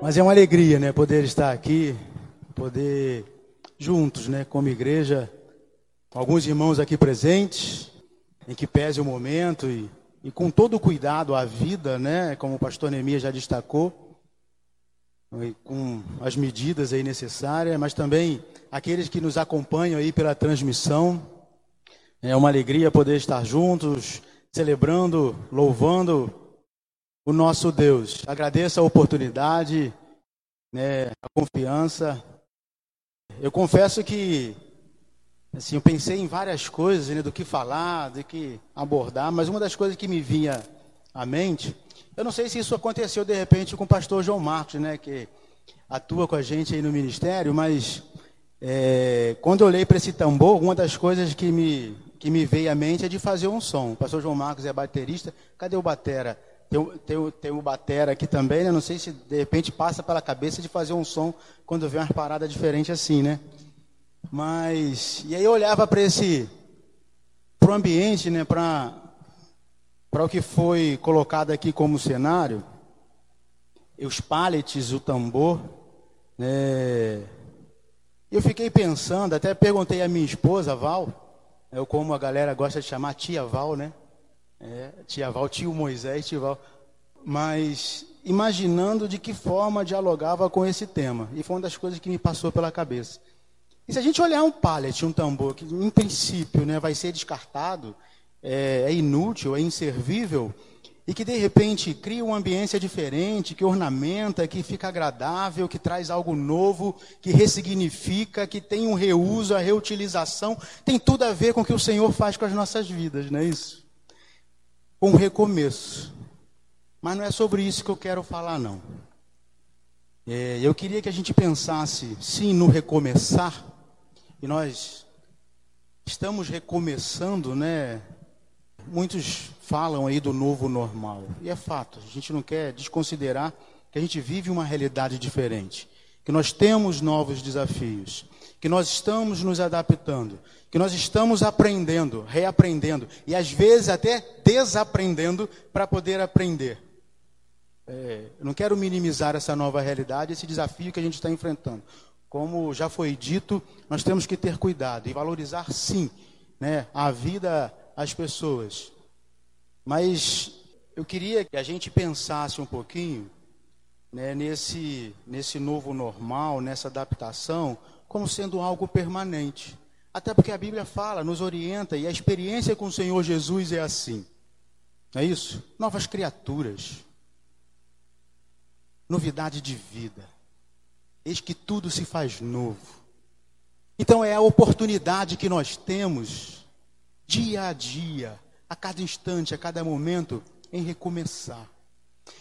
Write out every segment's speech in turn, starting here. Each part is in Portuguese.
Mas é uma alegria, né, poder estar aqui, poder juntos, né, como igreja, com alguns irmãos aqui presentes, em que pese o momento e, e com todo o cuidado à vida, né, como o pastor Neemias já destacou, com as medidas aí necessárias, mas também aqueles que nos acompanham aí pela transmissão. É uma alegria poder estar juntos, celebrando, louvando o nosso Deus. Agradeço a oportunidade, né, a confiança. Eu confesso que assim, eu pensei em várias coisas, né, do que falar, do que abordar, mas uma das coisas que me vinha à mente, eu não sei se isso aconteceu de repente com o pastor João Marcos, né, que atua com a gente aí no ministério, mas é, quando eu olhei para esse tambor, uma das coisas que me, que me veio à mente é de fazer um som. O pastor João Marcos é baterista, cadê o batera? Tem, tem, tem o batera aqui também, né? Não sei se de repente passa pela cabeça de fazer um som quando vê uma parada diferente assim, né? Mas, e aí eu olhava para esse, para o ambiente, né? Para para o que foi colocado aqui como cenário, os pallets, o tambor, né? Eu fiquei pensando, até perguntei à minha esposa, Val, eu como a galera gosta de chamar tia Val, né? É, tia Val, tio Moisés, tio Val. Mas imaginando de que forma dialogava com esse tema. E foi uma das coisas que me passou pela cabeça. E se a gente olhar um pallet, um tambor, que em princípio né, vai ser descartado, é, é inútil, é inservível, e que de repente cria uma ambiência diferente, que ornamenta, que fica agradável, que traz algo novo, que ressignifica, que tem um reuso, a reutilização, tem tudo a ver com o que o Senhor faz com as nossas vidas, não é isso? Um recomeço. Mas não é sobre isso que eu quero falar, não. É, eu queria que a gente pensasse, sim, no recomeçar. E nós estamos recomeçando, né? Muitos falam aí do novo normal. E é fato, a gente não quer desconsiderar que a gente vive uma realidade diferente. Que nós temos novos desafios. Que nós estamos nos adaptando que nós estamos aprendendo, reaprendendo e às vezes até desaprendendo para poder aprender. É, eu não quero minimizar essa nova realidade, esse desafio que a gente está enfrentando. Como já foi dito, nós temos que ter cuidado e valorizar sim né, a vida, as pessoas. Mas eu queria que a gente pensasse um pouquinho né, nesse, nesse novo normal, nessa adaptação, como sendo algo permanente. Até porque a Bíblia fala, nos orienta, e a experiência com o Senhor Jesus é assim. Não é isso? Novas criaturas. Novidade de vida. Eis que tudo se faz novo. Então é a oportunidade que nós temos, dia a dia, a cada instante, a cada momento, em recomeçar.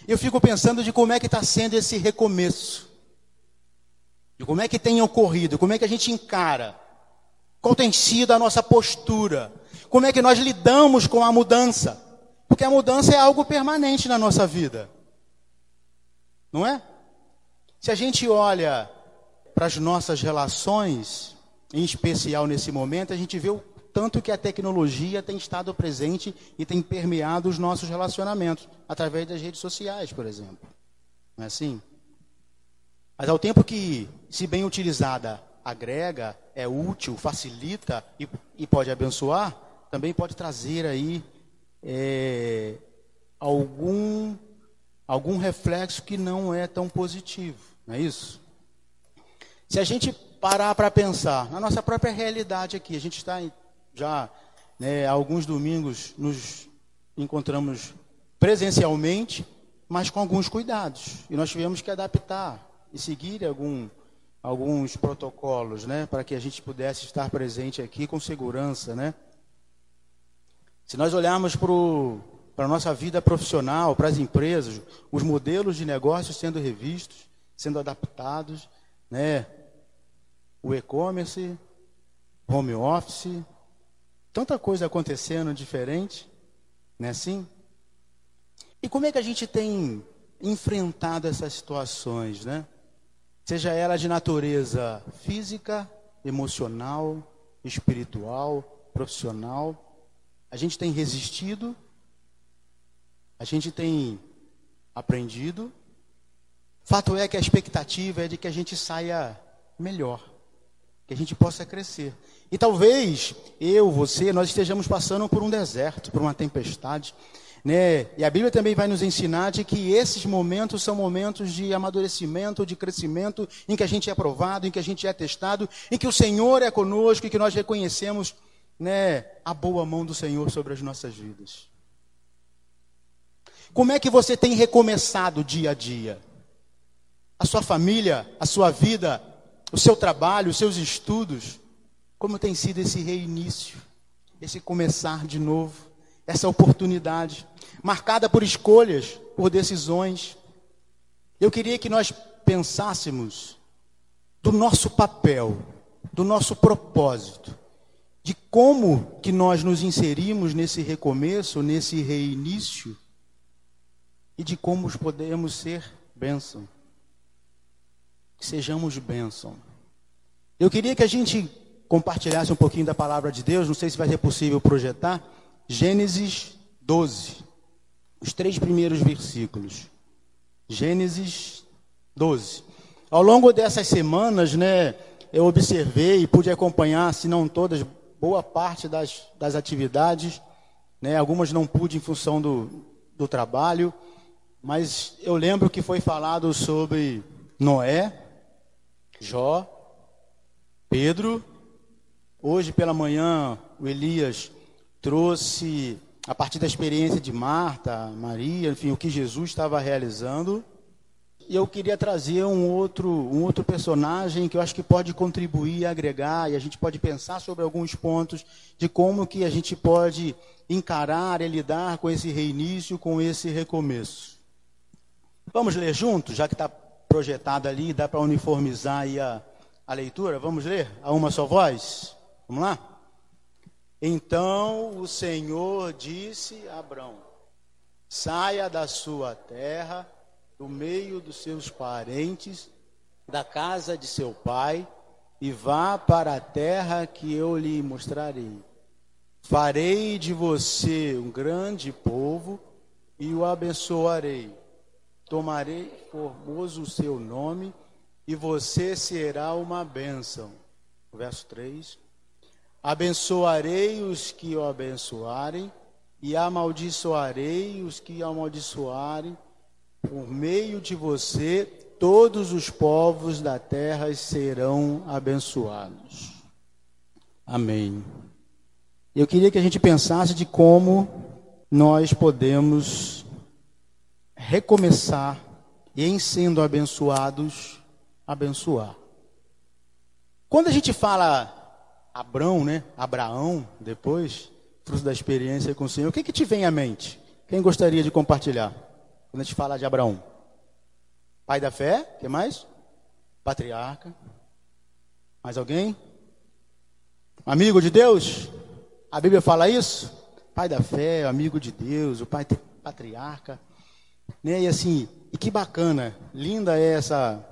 Eu fico pensando de como é que está sendo esse recomeço. De como é que tem ocorrido, como é que a gente encara qual tem sido a nossa postura? Como é que nós lidamos com a mudança? Porque a mudança é algo permanente na nossa vida. Não é? Se a gente olha para as nossas relações, em especial nesse momento, a gente vê o tanto que a tecnologia tem estado presente e tem permeado os nossos relacionamentos, através das redes sociais, por exemplo. Não é assim? Mas ao tempo que, se bem utilizada, agrega, é útil, facilita e, e pode abençoar, também pode trazer aí é, algum, algum reflexo que não é tão positivo, não é isso? Se a gente parar para pensar na nossa própria realidade aqui, a gente está já né, alguns domingos nos encontramos presencialmente, mas com alguns cuidados. E nós tivemos que adaptar e seguir algum, alguns protocolos, né, para que a gente pudesse estar presente aqui com segurança, né? Se nós olharmos para a nossa vida profissional, para as empresas, os modelos de negócios sendo revistos, sendo adaptados, né? O e-commerce, home office, tanta coisa acontecendo diferente, não é assim? E como é que a gente tem enfrentado essas situações, né? Seja ela de natureza física, emocional, espiritual, profissional. A gente tem resistido, a gente tem aprendido, Fato é que a expectativa é de que a gente saia melhor, que a gente possa crescer. E talvez eu, você, nós estejamos passando por um deserto, por uma tempestade. Né? E a Bíblia também vai nos ensinar de que esses momentos são momentos de amadurecimento, de crescimento, em que a gente é aprovado, em que a gente é testado, em que o Senhor é conosco e que nós reconhecemos né, a boa mão do Senhor sobre as nossas vidas. Como é que você tem recomeçado dia a dia? A sua família, a sua vida, o seu trabalho, os seus estudos? Como tem sido esse reinício, esse começar de novo, essa oportunidade? marcada por escolhas, por decisões. Eu queria que nós pensássemos do nosso papel, do nosso propósito, de como que nós nos inserimos nesse recomeço, nesse reinício, e de como podemos ser bênção. Que sejamos bênção. Eu queria que a gente compartilhasse um pouquinho da palavra de Deus, não sei se vai ser possível projetar. Gênesis 12 os três primeiros versículos. Gênesis 12. Ao longo dessas semanas, né, eu observei e pude acompanhar, se não todas, boa parte das, das atividades. Né, algumas não pude em função do, do trabalho, mas eu lembro que foi falado sobre Noé, Jó, Pedro. Hoje pela manhã, o Elias trouxe a partir da experiência de Marta, Maria, enfim, o que Jesus estava realizando. E eu queria trazer um outro, um outro personagem que eu acho que pode contribuir, agregar, e a gente pode pensar sobre alguns pontos de como que a gente pode encarar e lidar com esse reinício, com esse recomeço. Vamos ler juntos, já que está projetado ali, dá para uniformizar a, a leitura? Vamos ler a uma só voz? Vamos lá? Então o Senhor disse a Abrão: Saia da sua terra, do meio dos seus parentes, da casa de seu pai, e vá para a terra que eu lhe mostrarei. Farei de você um grande povo e o abençoarei. Tomarei formoso o seu nome e você será uma bênção. Verso 3. Abençoarei os que o abençoarem, e amaldiçoarei os que amaldiçoarem. Por meio de você, todos os povos da terra serão abençoados. Amém. Eu queria que a gente pensasse de como nós podemos recomeçar e, em sendo abençoados, abençoar. Quando a gente fala Abrão, né? Abraão, depois, fruto da experiência com o Senhor. O que, que te vem à mente? Quem gostaria de compartilhar? Quando a gente fala de Abraão. Pai da fé, que mais? Patriarca. Mais alguém? Amigo de Deus? A Bíblia fala isso? Pai da fé, amigo de Deus, o pai patriarca. Né? E assim, e que bacana, linda é essa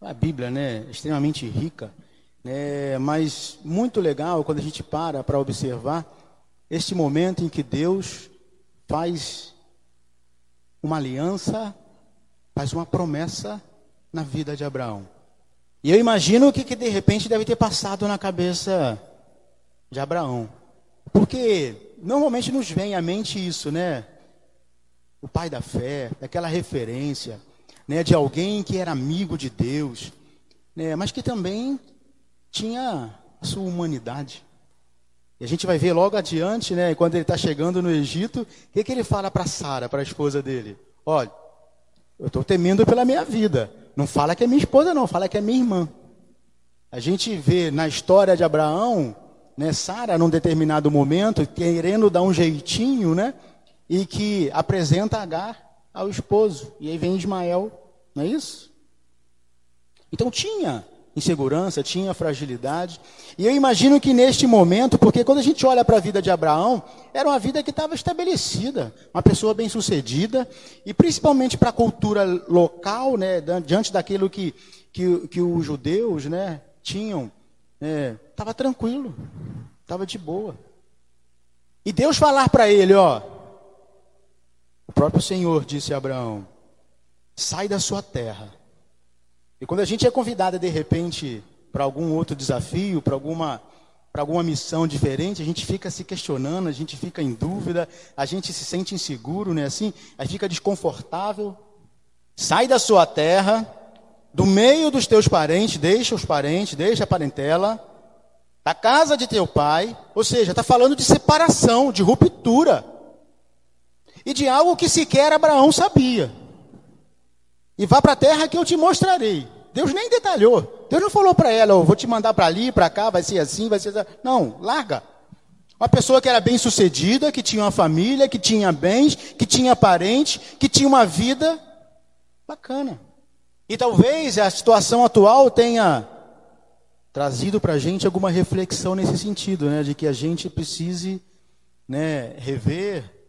a Bíblia, né? Extremamente rica. É, mas muito legal quando a gente para para observar este momento em que Deus faz uma aliança, faz uma promessa na vida de Abraão. E eu imagino o que, que de repente deve ter passado na cabeça de Abraão. Porque normalmente nos vem à mente isso, né? O pai da fé, daquela referência, né, de alguém que era amigo de Deus, né, mas que também tinha a sua humanidade. E a gente vai ver logo adiante, né, quando ele está chegando no Egito, o que, que ele fala para Sara, para a esposa dele? Olha, eu estou temendo pela minha vida. Não fala que é minha esposa, não, fala que é minha irmã. A gente vê na história de Abraão, né, Sara, num determinado momento, querendo dar um jeitinho, né, e que apresenta Agar ao esposo. E aí vem Ismael, não é isso? Então tinha insegurança, tinha fragilidade. E eu imagino que neste momento, porque quando a gente olha para a vida de Abraão, era uma vida que estava estabelecida, uma pessoa bem-sucedida, e principalmente para a cultura local, né, diante daquilo que, que, que os judeus né, tinham, estava é, tranquilo, estava de boa. E Deus falar para ele, ó, o próprio Senhor disse a Abraão: sai da sua terra. E quando a gente é convidado de repente para algum outro desafio, para alguma para alguma missão diferente, a gente fica se questionando, a gente fica em dúvida, a gente se sente inseguro, né? Assim, a gente fica desconfortável. Sai da sua terra, do meio dos teus parentes, deixa os parentes, deixa a parentela, da casa de teu pai, ou seja, está falando de separação, de ruptura, e de algo que sequer Abraão sabia. E vá para a terra que eu te mostrarei. Deus nem detalhou. Deus não falou para ela, oh, vou te mandar para ali, para cá, vai ser assim, vai ser. Assim. Não, larga. Uma pessoa que era bem sucedida, que tinha uma família, que tinha bens, que tinha parentes, que tinha uma vida bacana. E talvez a situação atual tenha trazido para a gente alguma reflexão nesse sentido, né, de que a gente precise né, rever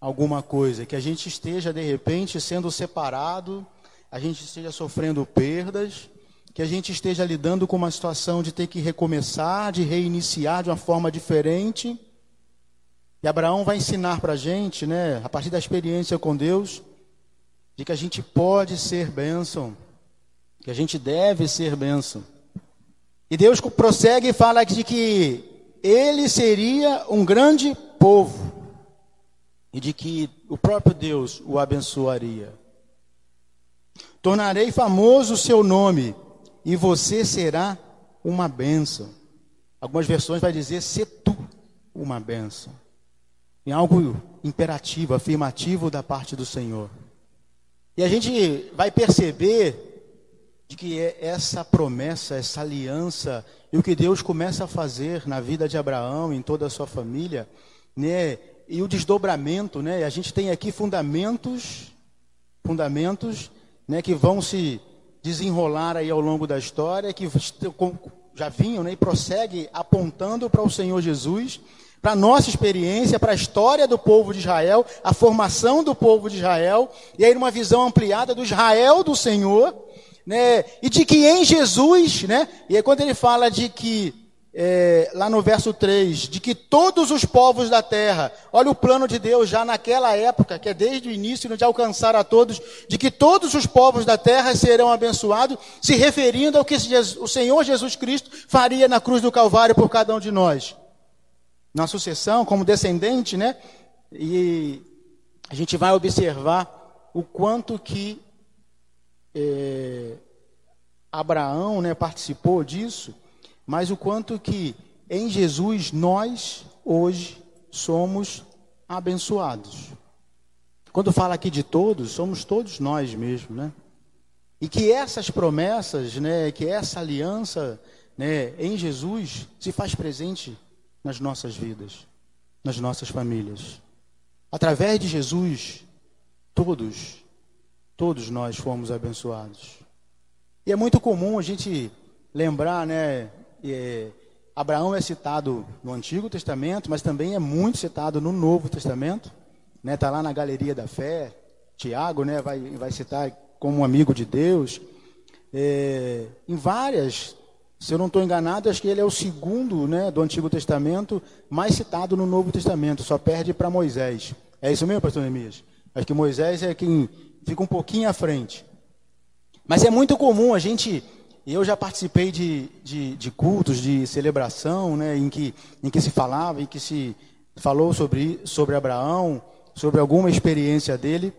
alguma coisa, que a gente esteja de repente sendo separado a gente esteja sofrendo perdas, que a gente esteja lidando com uma situação de ter que recomeçar, de reiniciar de uma forma diferente. E Abraão vai ensinar para a gente, né, a partir da experiência com Deus, de que a gente pode ser bênção, que a gente deve ser bênção. E Deus prossegue e fala de que ele seria um grande povo e de que o próprio Deus o abençoaria. Tornarei famoso o seu nome e você será uma bênção. Algumas versões vai dizer ser tu uma bênção. Em algo imperativo, afirmativo da parte do Senhor. E a gente vai perceber de que é essa promessa, essa aliança, e o que Deus começa a fazer na vida de Abraão, em toda a sua família, né? E o desdobramento, né? A gente tem aqui fundamentos, fundamentos né, que vão se desenrolar aí ao longo da história, que já vinham né, e prossegue apontando para o Senhor Jesus, para a nossa experiência, para a história do povo de Israel, a formação do povo de Israel, e aí uma visão ampliada do Israel do Senhor, né, e de que em Jesus, né, e aí quando ele fala de que é, lá no verso 3, de que todos os povos da terra, olha o plano de Deus já naquela época, que é desde o início de alcançar a todos, de que todos os povos da terra serão abençoados, se referindo ao que o Senhor Jesus Cristo faria na cruz do Calvário por cada um de nós. Na sucessão, como descendente, né? E a gente vai observar o quanto que é, Abraão né, participou disso mas o quanto que em Jesus nós hoje somos abençoados. Quando fala aqui de todos, somos todos nós mesmo, né? E que essas promessas, né, que essa aliança, né, em Jesus se faz presente nas nossas vidas, nas nossas famílias. Através de Jesus, todos, todos nós fomos abençoados. E é muito comum a gente lembrar, né, é, Abraão é citado no Antigo Testamento, mas também é muito citado no Novo Testamento. Está né? Tá lá na Galeria da Fé. Tiago né, vai, vai citar como um amigo de Deus. É, em várias, se eu não estou enganado, acho que ele é o segundo né, do Antigo Testamento mais citado no Novo Testamento, só perde para Moisés. É isso mesmo, pastor Neemias? Acho que Moisés é quem fica um pouquinho à frente. Mas é muito comum a gente e eu já participei de, de, de, cultos, de celebração, né, em, que, em que se falava, em que se falou sobre, sobre Abraão, sobre alguma experiência dele.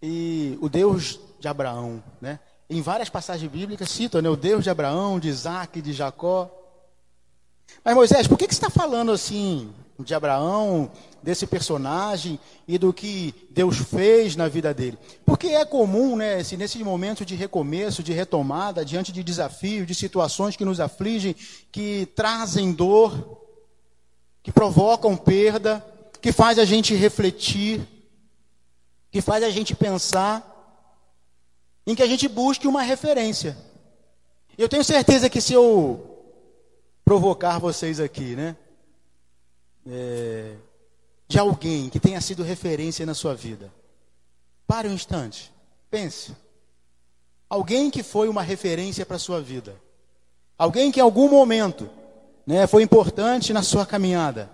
E o Deus de Abraão, né? Em várias passagens bíblicas cita né, o Deus de Abraão, de Isaac, de Jacó. Mas Moisés, por que, que você está falando assim de Abraão, desse personagem e do que Deus fez na vida dele. Porque é comum, né, se nesse momento de recomeço, de retomada, diante de desafios, de situações que nos afligem, que trazem dor, que provocam perda, que faz a gente refletir, que faz a gente pensar, em que a gente busque uma referência. Eu tenho certeza que se eu provocar vocês aqui, né? É, de alguém que tenha sido referência na sua vida. Pare um instante. Pense. Alguém que foi uma referência para a sua vida. Alguém que em algum momento né, foi importante na sua caminhada.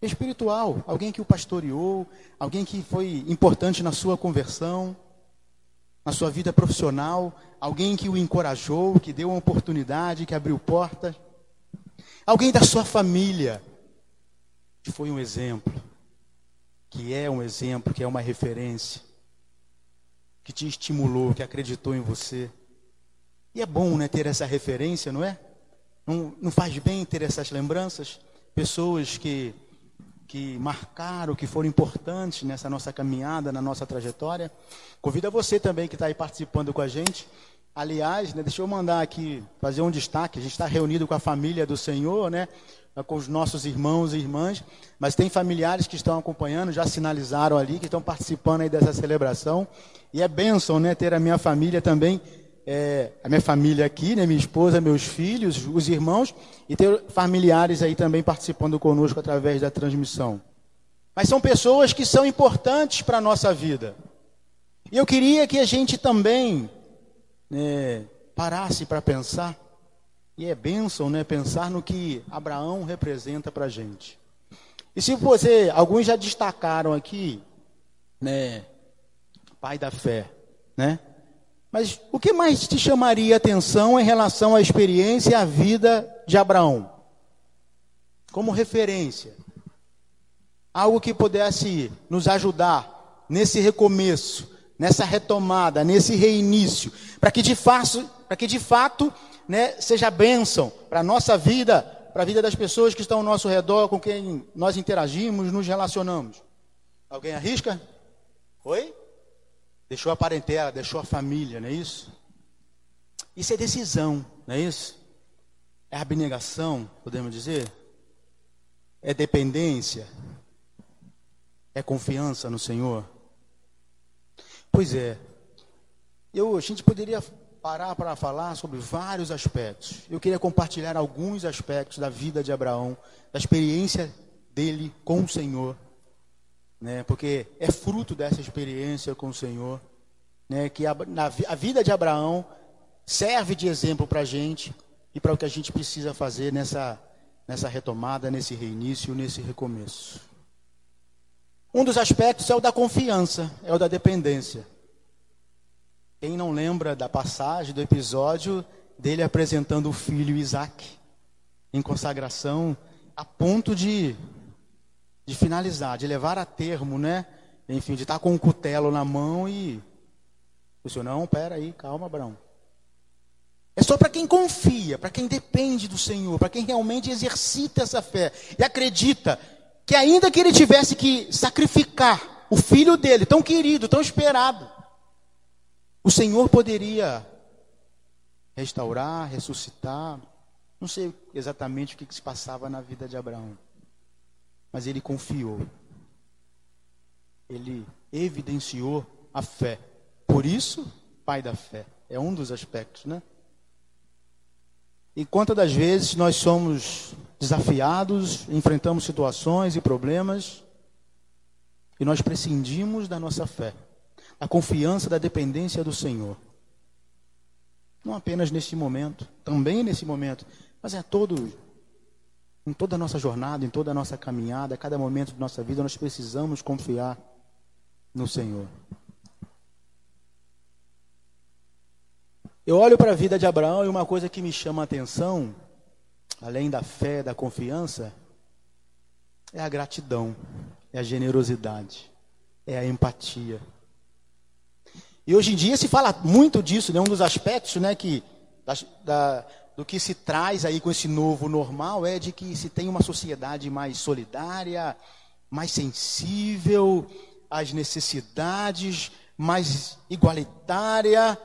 Espiritual. Alguém que o pastoreou. Alguém que foi importante na sua conversão. na sua vida profissional, alguém que o encorajou, que deu uma oportunidade, que abriu portas. Alguém da sua família foi um exemplo, que é um exemplo, que é uma referência, que te estimulou, que acreditou em você. E é bom, né, ter essa referência, não é? Não, não faz bem ter essas lembranças? Pessoas que, que marcaram, que foram importantes nessa nossa caminhada, na nossa trajetória. Convido a você também que está aí participando com a gente. Aliás, né, deixa eu mandar aqui, fazer um destaque. A gente está reunido com a família do Senhor, né? Com os nossos irmãos e irmãs. Mas tem familiares que estão acompanhando, já sinalizaram ali, que estão participando aí dessa celebração. E é bênção, né? Ter a minha família também é, a minha família aqui, né, minha esposa, meus filhos, os irmãos, e ter familiares aí também participando conosco através da transmissão. Mas são pessoas que são importantes para a nossa vida. E eu queria que a gente também né, parasse para pensar, e é bênção né, pensar no que Abraão representa para a gente. E se você, alguns já destacaram aqui, né, pai da fé, né? Mas o que mais te chamaria atenção em relação à experiência e à vida de Abraão? Como referência. Algo que pudesse nos ajudar nesse recomeço, nessa retomada, nesse reinício, para que de fato, para que de fato né, seja bênção para a nossa vida, para a vida das pessoas que estão ao nosso redor, com quem nós interagimos, nos relacionamos. Alguém arrisca? Oi? deixou a parentela, deixou a família, não é isso? Isso é decisão, não é isso? É abnegação, podemos dizer? É dependência? É confiança no Senhor? Pois é. Eu, a gente poderia parar para falar sobre vários aspectos. Eu queria compartilhar alguns aspectos da vida de Abraão, da experiência dele com o Senhor né? Porque é fruto dessa experiência com o Senhor, né? Que a, na, a vida de Abraão serve de exemplo para a gente e para o que a gente precisa fazer nessa nessa retomada, nesse reinício, nesse recomeço. Um dos aspectos é o da confiança, é o da dependência. Quem não lembra da passagem, do episódio dele apresentando o filho Isaac em consagração, a ponto de de finalizar, de levar a termo, né? Enfim, de estar com o um cutelo na mão e. O senhor, não, pera aí, calma, Abraão. É só para quem confia, para quem depende do Senhor, para quem realmente exercita essa fé e acredita que, ainda que ele tivesse que sacrificar o filho dele, tão querido, tão esperado, o Senhor poderia restaurar, ressuscitar. Não sei exatamente o que, se passava na vida de Abraão mas ele confiou. Ele evidenciou a fé. Por isso, pai da fé. É um dos aspectos, né? E quantas das vezes nós somos desafiados, enfrentamos situações e problemas, e nós prescindimos da nossa fé, da confiança, da dependência do Senhor. Não apenas neste momento, também nesse momento, mas é todo em toda a nossa jornada, em toda a nossa caminhada, a cada momento de nossa vida, nós precisamos confiar no Senhor. Eu olho para a vida de Abraão e uma coisa que me chama a atenção, além da fé, da confiança, é a gratidão, é a generosidade, é a empatia. E hoje em dia se fala muito disso, né? um dos aspectos né, que, da, da do que se traz aí com esse novo normal é de que se tem uma sociedade mais solidária, mais sensível às necessidades, mais igualitária.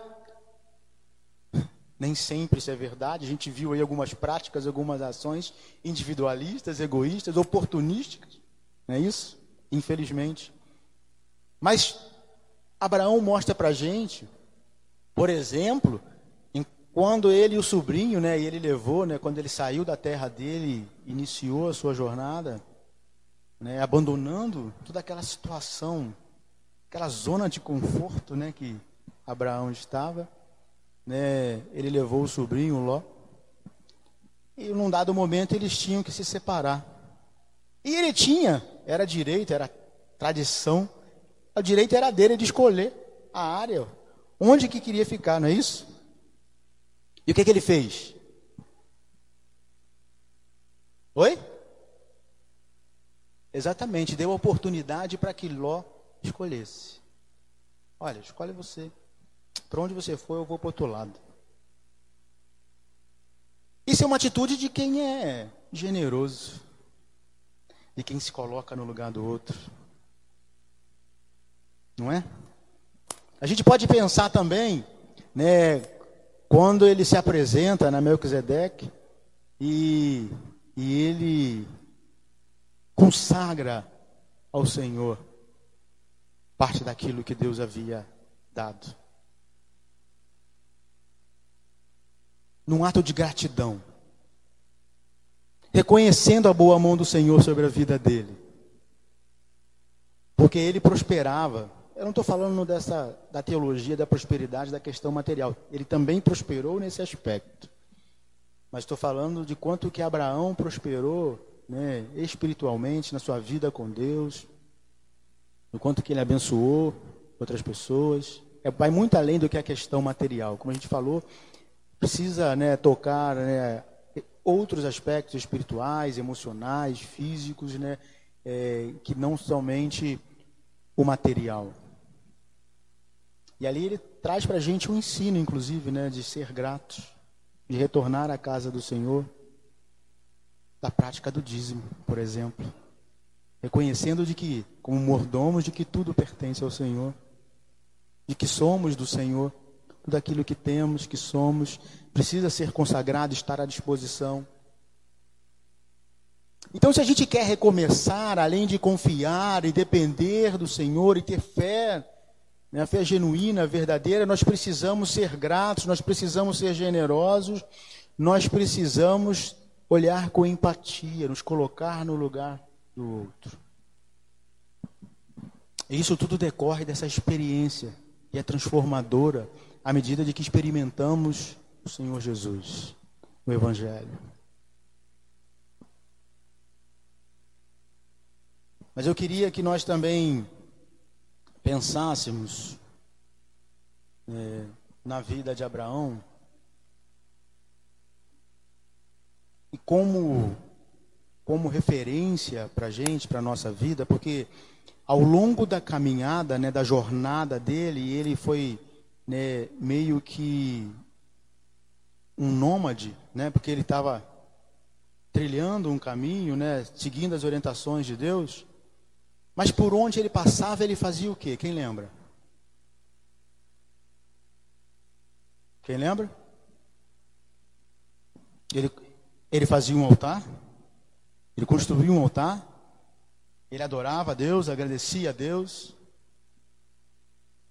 Nem sempre isso é verdade. A gente viu aí algumas práticas, algumas ações individualistas, egoístas, oportunísticas. Não é isso? Infelizmente. Mas Abraão mostra para a gente, por exemplo, quando ele e o sobrinho, né, ele levou, né, quando ele saiu da terra dele, iniciou a sua jornada, né, abandonando toda aquela situação, aquela zona de conforto, né, que Abraão estava, né, ele levou o sobrinho Ló, e num dado momento eles tinham que se separar. E ele tinha, era direito, era tradição, o direito era dele de escolher a área, onde que queria ficar, não é isso? E o que, que ele fez? Oi? Exatamente, deu oportunidade para que Ló escolhesse. Olha, escolhe você. Para onde você for, eu vou para outro lado. Isso é uma atitude de quem é generoso, de quem se coloca no lugar do outro. Não é? A gente pode pensar também, né, quando ele se apresenta na Melquisedeque e, e ele consagra ao Senhor parte daquilo que Deus havia dado. Num ato de gratidão, reconhecendo a boa mão do Senhor sobre a vida dele, porque ele prosperava. Eu não estou falando dessa da teologia da prosperidade da questão material. Ele também prosperou nesse aspecto. Mas estou falando de quanto que Abraão prosperou né, espiritualmente na sua vida com Deus, no quanto que ele abençoou outras pessoas. É, vai muito além do que a questão material. Como a gente falou, precisa né, tocar né, outros aspectos espirituais, emocionais, físicos, né, é, que não somente o material. E ali ele traz para a gente um ensino, inclusive, né, de ser gratos, de retornar à casa do Senhor da prática do dízimo, por exemplo. Reconhecendo de que, como mordomos, de que tudo pertence ao Senhor, de que somos do Senhor, tudo aquilo que temos, que somos, precisa ser consagrado, estar à disposição. Então, se a gente quer recomeçar, além de confiar e depender do Senhor e ter fé, né, a fé genuína, verdadeira, nós precisamos ser gratos, nós precisamos ser generosos, nós precisamos olhar com empatia, nos colocar no lugar do outro. E isso tudo decorre dessa experiência que é transformadora à medida de que experimentamos o Senhor Jesus, o Evangelho. Mas eu queria que nós também pensássemos é, na vida de Abraão e como, como referência para gente, para nossa vida, porque ao longo da caminhada, né, da jornada dele, ele foi né, meio que um nômade, né, porque ele estava trilhando um caminho, né, seguindo as orientações de Deus, mas por onde ele passava, ele fazia o quê? Quem lembra? Quem lembra? Ele, ele fazia um altar, ele construía um altar, ele adorava a Deus, agradecia a Deus.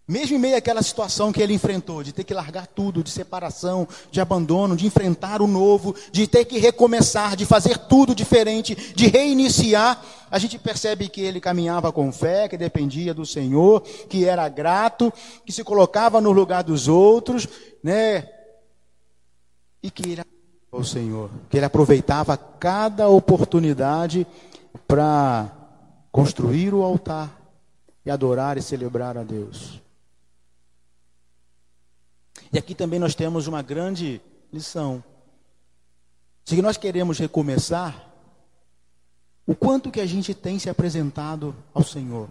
Mesmo em meio àquela situação que ele enfrentou, de ter que largar tudo, de separação, de abandono, de enfrentar o novo, de ter que recomeçar, de fazer tudo diferente, de reiniciar, a gente percebe que ele caminhava com fé, que dependia do Senhor, que era grato, que se colocava no lugar dos outros, né? E que ele ao Senhor, que ele aproveitava cada oportunidade para construir o altar e adorar e celebrar a Deus. E aqui também nós temos uma grande lição. Se nós queremos recomeçar, o quanto que a gente tem se apresentado ao Senhor,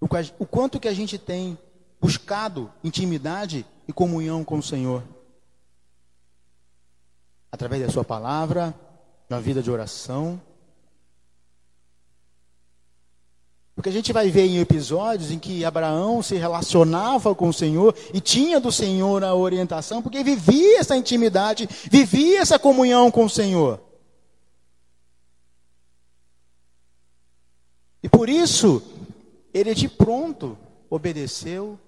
o quanto que a gente tem buscado intimidade e comunhão com o Senhor através da sua palavra, na vida de oração. Porque a gente vai ver em episódios em que Abraão se relacionava com o Senhor e tinha do Senhor a orientação, porque vivia essa intimidade, vivia essa comunhão com o Senhor. E por isso, ele de pronto obedeceu,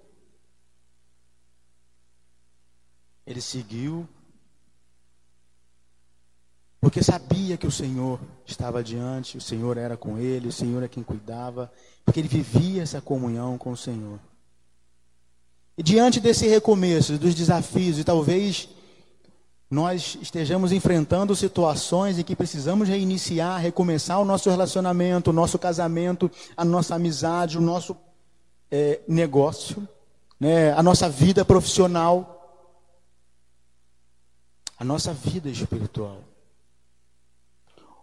ele seguiu porque sabia que o Senhor estava diante, o Senhor era com ele, o Senhor é quem cuidava, porque ele vivia essa comunhão com o Senhor. E diante desse recomeço, dos desafios, e talvez nós estejamos enfrentando situações em que precisamos reiniciar, recomeçar o nosso relacionamento, o nosso casamento, a nossa amizade, o nosso é, negócio, né, a nossa vida profissional, a nossa vida espiritual.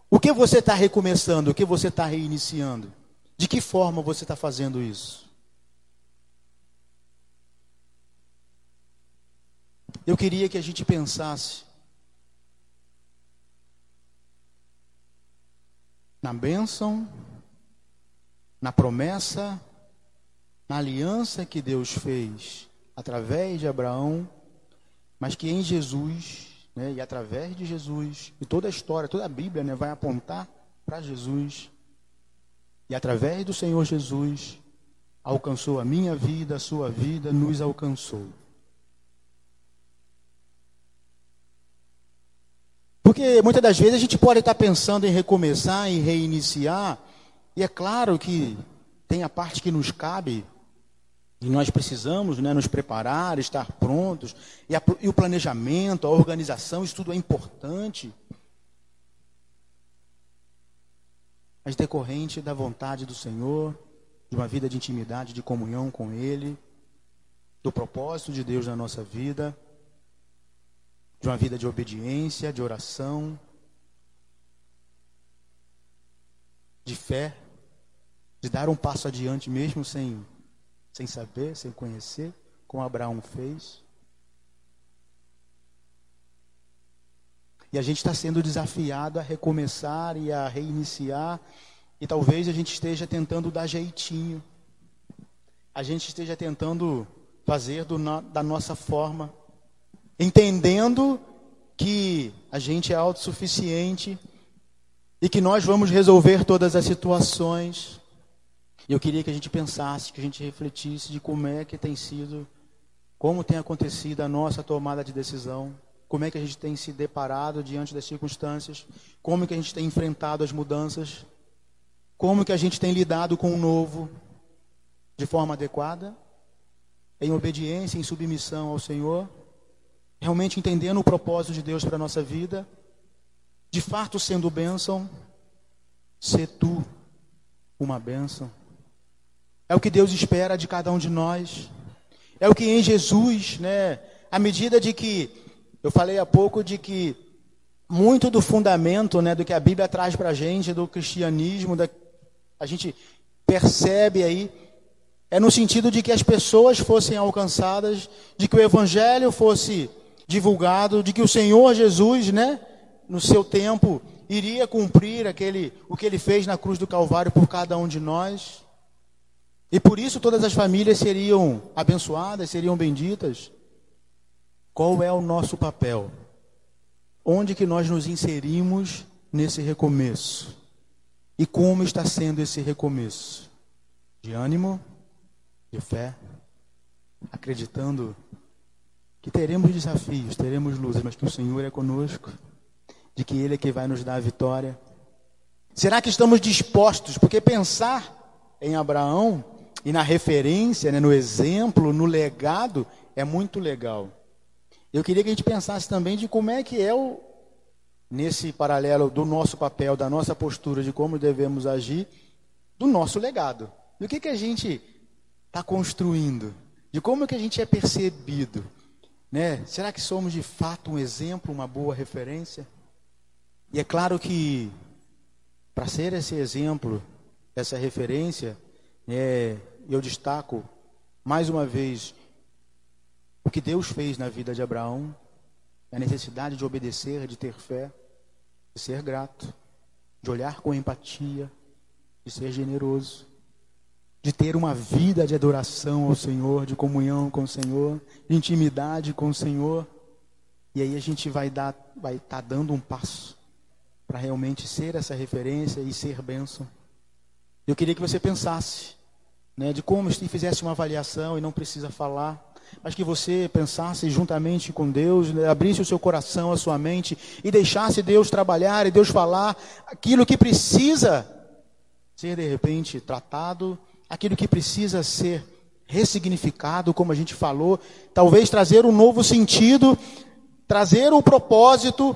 O que você está recomeçando? O que você está reiniciando? De que forma você está fazendo isso? Eu queria que a gente pensasse na bênção, na promessa, na aliança que Deus fez através de Abraão, mas que em Jesus né, e através de Jesus, e toda a história, toda a Bíblia né, vai apontar para Jesus, e através do Senhor Jesus, alcançou a minha vida, a sua vida, nos alcançou. Porque muitas das vezes a gente pode estar pensando em recomeçar, em reiniciar, e é claro que tem a parte que nos cabe, e nós precisamos né, nos preparar, estar prontos. E, a, e o planejamento, a organização, isso tudo é importante. Mas decorrente da vontade do Senhor, de uma vida de intimidade, de comunhão com Ele, do propósito de Deus na nossa vida, de uma vida de obediência, de oração, de fé, de dar um passo adiante mesmo sem sem saber, sem conhecer, como Abraão fez. E a gente está sendo desafiado a recomeçar e a reiniciar. E talvez a gente esteja tentando dar jeitinho. A gente esteja tentando fazer do, da nossa forma. Entendendo que a gente é autossuficiente e que nós vamos resolver todas as situações. E eu queria que a gente pensasse, que a gente refletisse de como é que tem sido, como tem acontecido a nossa tomada de decisão, como é que a gente tem se deparado diante das circunstâncias, como é que a gente tem enfrentado as mudanças, como que a gente tem lidado com o novo de forma adequada, em obediência, em submissão ao Senhor, realmente entendendo o propósito de Deus para a nossa vida, de fato sendo bênção, ser tu uma bênção. É o que Deus espera de cada um de nós. É o que em Jesus, né? À medida de que eu falei há pouco de que muito do fundamento, né, do que a Bíblia traz para a gente, do cristianismo, da, a gente percebe aí é no sentido de que as pessoas fossem alcançadas, de que o evangelho fosse divulgado, de que o Senhor Jesus, né, no seu tempo iria cumprir aquele o que ele fez na cruz do Calvário por cada um de nós. E por isso todas as famílias seriam abençoadas, seriam benditas. Qual é o nosso papel? Onde que nós nos inserimos nesse recomeço? E como está sendo esse recomeço? De ânimo, de fé, acreditando que teremos desafios, teremos luzes, mas que o Senhor é conosco, de que Ele é que vai nos dar a vitória. Será que estamos dispostos? Porque pensar em Abraão e na referência, né, no exemplo, no legado, é muito legal. Eu queria que a gente pensasse também de como é que é o, nesse paralelo do nosso papel, da nossa postura, de como devemos agir, do nosso legado. Do que, que a gente está construindo, de como que a gente é percebido. Né? Será que somos de fato um exemplo, uma boa referência? E é claro que, para ser esse exemplo, essa referência, é, eu destaco mais uma vez o que Deus fez na vida de Abraão, a necessidade de obedecer, de ter fé, de ser grato, de olhar com empatia, de ser generoso, de ter uma vida de adoração ao Senhor, de comunhão com o Senhor, de intimidade com o Senhor. E aí a gente vai dar, vai estar tá dando um passo para realmente ser essa referência e ser bênção. Eu queria que você pensasse né, de como se fizesse uma avaliação e não precisa falar, mas que você pensasse juntamente com Deus, né, abrisse o seu coração, a sua mente e deixasse Deus trabalhar e Deus falar aquilo que precisa ser de repente tratado, aquilo que precisa ser ressignificado, como a gente falou, talvez trazer um novo sentido, trazer o um propósito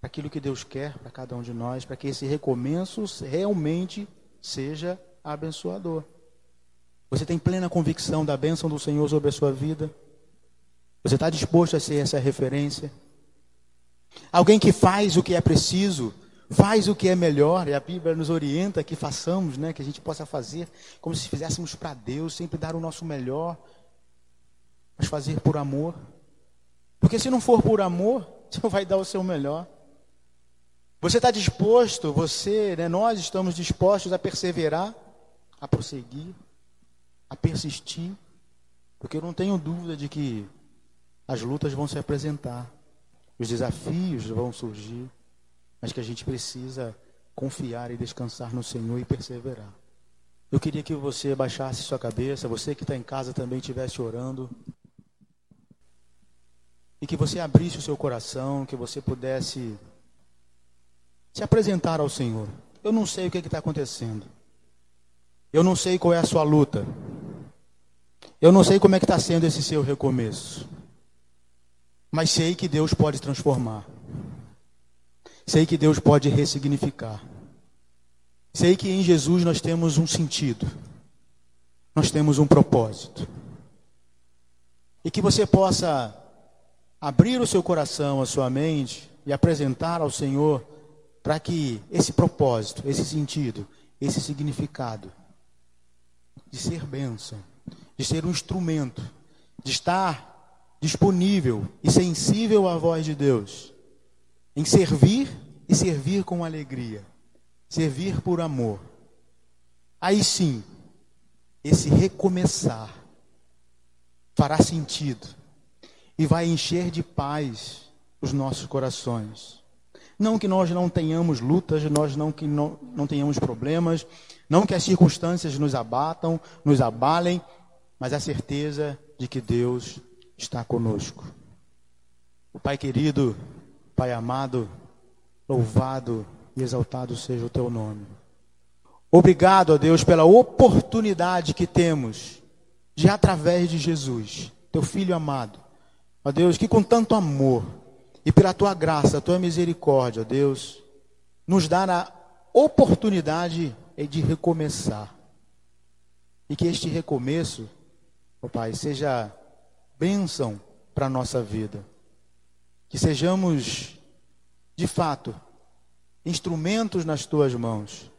aquilo que Deus quer para cada um de nós, para que esse recomeço realmente seja abençoador. Você tem plena convicção da bênção do Senhor sobre a sua vida? Você está disposto a ser essa referência? Alguém que faz o que é preciso, faz o que é melhor, e a Bíblia nos orienta que façamos, né, que a gente possa fazer como se fizéssemos para Deus, sempre dar o nosso melhor, mas fazer por amor. Porque se não for por amor, você não vai dar o seu melhor. Você está disposto, você, né, nós estamos dispostos a perseverar, a prosseguir, a persistir, porque eu não tenho dúvida de que as lutas vão se apresentar, os desafios vão surgir, mas que a gente precisa confiar e descansar no Senhor e perseverar. Eu queria que você baixasse sua cabeça, você que está em casa também estivesse orando, e que você abrisse o seu coração, que você pudesse se apresentar ao Senhor. Eu não sei o que está acontecendo. Eu não sei qual é a sua luta. Eu não sei como é que está sendo esse seu recomeço. Mas sei que Deus pode transformar. Sei que Deus pode ressignificar. Sei que em Jesus nós temos um sentido. Nós temos um propósito. E que você possa abrir o seu coração, a sua mente e apresentar ao Senhor para que esse propósito, esse sentido, esse significado de ser bênção, de ser um instrumento, de estar disponível e sensível à voz de Deus, em servir e servir com alegria, servir por amor. Aí sim, esse recomeçar fará sentido e vai encher de paz os nossos corações. Não que nós não tenhamos lutas, nós não que não, não tenhamos problemas, não que as circunstâncias nos abatam, nos abalem, mas a certeza de que Deus está conosco. O Pai querido, Pai amado, louvado e exaltado seja o teu nome. Obrigado a Deus pela oportunidade que temos de, através de Jesus, teu Filho amado, ó Deus, que com tanto amor e pela tua graça, tua misericórdia, Deus, nos dá a oportunidade de recomeçar. E que este recomeço, ó Pai, seja bênção para a nossa vida. Que sejamos, de fato, instrumentos nas tuas mãos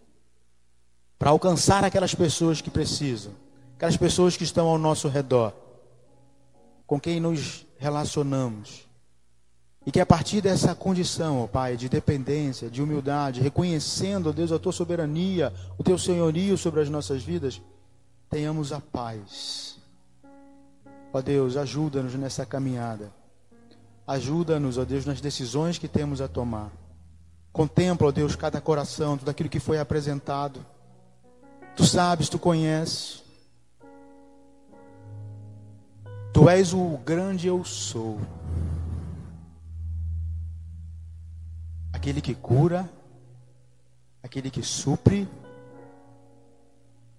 para alcançar aquelas pessoas que precisam, aquelas pessoas que estão ao nosso redor, com quem nos relacionamos e que a partir dessa condição, ó Pai, de dependência, de humildade, reconhecendo, ó Deus, a tua soberania, o teu senhorio sobre as nossas vidas, tenhamos a paz. Ó Deus, ajuda-nos nessa caminhada. Ajuda-nos, ó Deus, nas decisões que temos a tomar. Contempla, ó Deus, cada coração, tudo aquilo que foi apresentado. Tu sabes, tu conheces. Tu és o grande eu sou. aquele que cura, aquele que supre,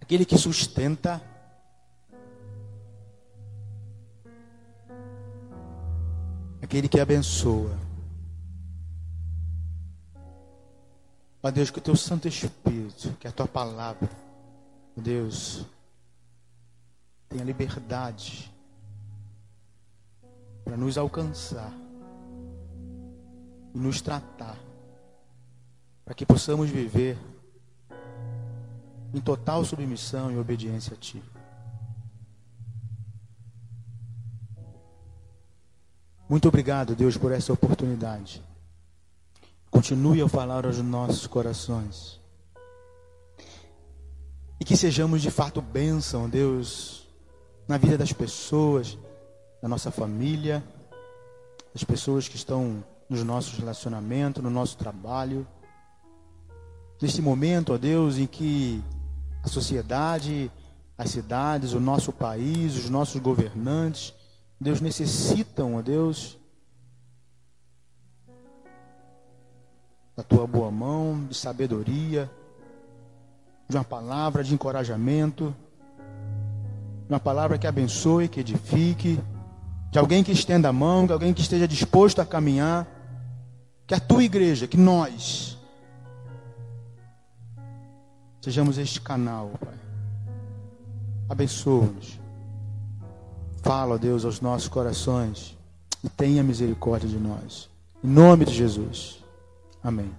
aquele que sustenta. Aquele que abençoa. Ó Deus, que o teu Santo Espírito, que a tua palavra, Deus, tenha liberdade para nos alcançar e nos tratar para que possamos viver em total submissão e obediência a Ti. Muito obrigado, Deus, por essa oportunidade. Continue a falar aos nossos corações. E que sejamos de fato bênção, Deus, na vida das pessoas, da nossa família, das pessoas que estão nos nossos relacionamentos, no nosso trabalho neste momento, ó Deus, em que a sociedade, as cidades, o nosso país, os nossos governantes, Deus, necessitam, ó Deus, da tua boa mão, de sabedoria, de uma palavra de encorajamento, de uma palavra que abençoe, que edifique, de alguém que estenda a mão, de alguém que esteja disposto a caminhar, que a tua igreja, que nós, Sejamos este canal, Pai. abençoa-nos. Fala, Deus, aos nossos corações e tenha misericórdia de nós. Em nome de Jesus. Amém.